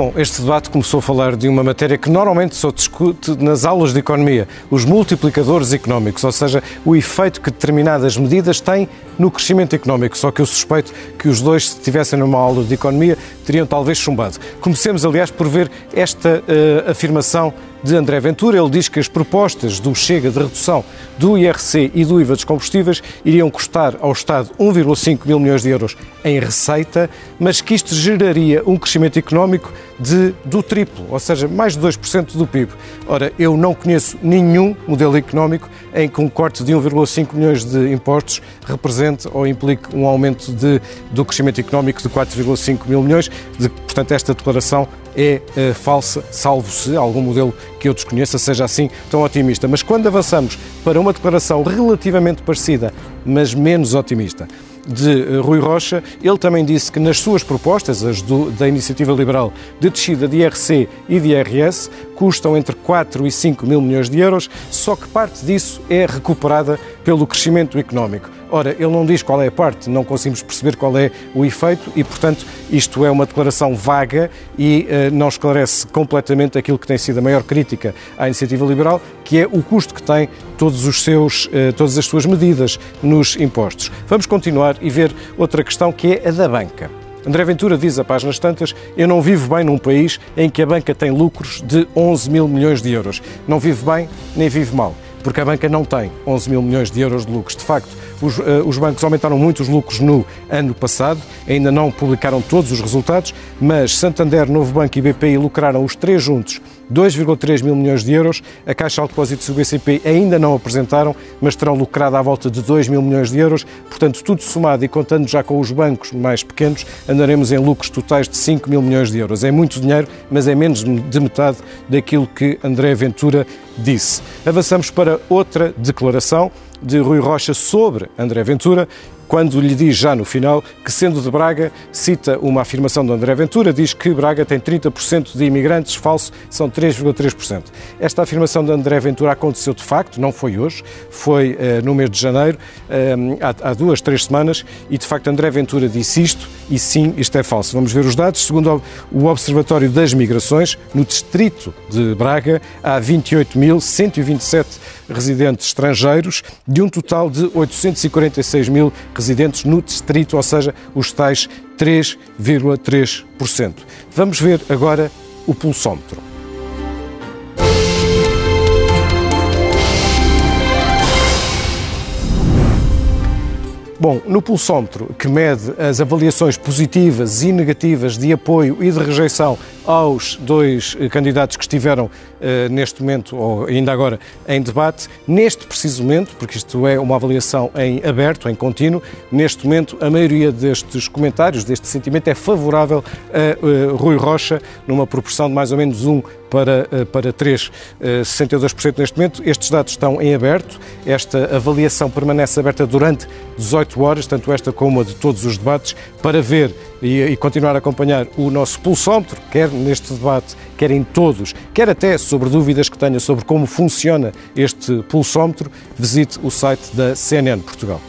Bom, este debate começou a falar de uma matéria que normalmente só discute nas aulas de economia, os multiplicadores económicos, ou seja, o efeito que determinadas medidas têm no crescimento económico. Só que eu suspeito que os dois, se estivessem numa aula de economia, teriam talvez chumbado. Comecemos, aliás, por ver esta uh, afirmação de André Ventura. Ele diz que as propostas do Chega de redução do IRC e do IVA dos combustíveis iriam custar ao Estado 1,5 mil milhões de euros em receita, mas que isto geraria um crescimento económico de, do triplo, ou seja, mais de 2% do PIB. Ora, eu não conheço nenhum modelo económico em que um corte de 1,5 milhões de impostos represente ou implique um aumento de, do crescimento económico de 4,5 mil milhões. De, portanto, esta declaração é uh, falsa, salvo se algum modelo que eu desconheça seja assim tão otimista. Mas quando avançamos para uma declaração relativamente parecida, mas menos otimista, de eh, Rui Rocha, ele também disse que nas suas propostas, as do, da Iniciativa Liberal, de descida de IRC e de IRS, custam entre 4 e 5 mil milhões de euros, só que parte disso é recuperada pelo crescimento económico. Ora, ele não diz qual é a parte, não conseguimos perceber qual é o efeito e, portanto, isto é uma declaração vaga e uh, não esclarece completamente aquilo que tem sido a maior crítica à iniciativa liberal, que é o custo que tem todos os seus, uh, todas as suas medidas nos impostos. Vamos continuar e ver outra questão que é a da banca. André Ventura diz a páginas tantas: Eu não vivo bem num país em que a banca tem lucros de 11 mil milhões de euros. Não vive bem nem vive mal porque a banca não tem 11 mil milhões de euros de lucros. De facto, os, uh, os, bancos aumentaram muito os lucros no ano passado, ainda não publicaram todos os resultados, mas Santander, Novo Banco e BPI lucraram os três juntos 2,3 mil milhões de euros. A Caixa de Depósitos do BCP ainda não apresentaram, mas terão lucrado à volta de 2 mil milhões de euros. Portanto, tudo somado e contando já com os bancos mais pequenos, andaremos em lucros totais de 5 mil milhões de euros. É muito dinheiro, mas é menos de metade daquilo que André Ventura disse. Avançamos para outra declaração de Rui Rocha sobre André Ventura quando lhe diz já no final que, sendo de Braga, cita uma afirmação de André Ventura, diz que Braga tem 30% de imigrantes, falso, são 3,3%. Esta afirmação de André Ventura aconteceu de facto, não foi hoje, foi uh, no mês de janeiro, uh, há, há, duas, três semanas, e de facto André Ventura disse isto, e sim, isto é falso. Vamos ver os dados. Segundo o Observatório das Migrações, no distrito de Braga, há 28.127 residentes estrangeiros, de um total de 846 mil residentes no distrito, ou seja, os tais 3,3%. Vamos ver agora o pulsómetro. Bom, no pulsómetro, que mede as avaliações positivas e negativas de apoio e de rejeição aos dois eh, candidatos que estiveram uh, neste momento, ou ainda agora, em debate, neste preciso momento, porque isto é uma avaliação em aberto, em contínuo, neste momento a maioria destes comentários, deste sentimento, é favorável a uh, Rui Rocha, numa proporção de mais ou menos 1 para, uh, para 3, 62% neste momento. Estes dados estão em aberto, esta avaliação permanece aberta durante 18 horas, tanto esta como a de todos os debates, para ver e, e continuar a acompanhar o nosso pulsómetro, quer neste debate, quer em todos, quer até sobre dúvidas que tenha sobre como funciona este pulsómetro, visite o site da CNN Portugal.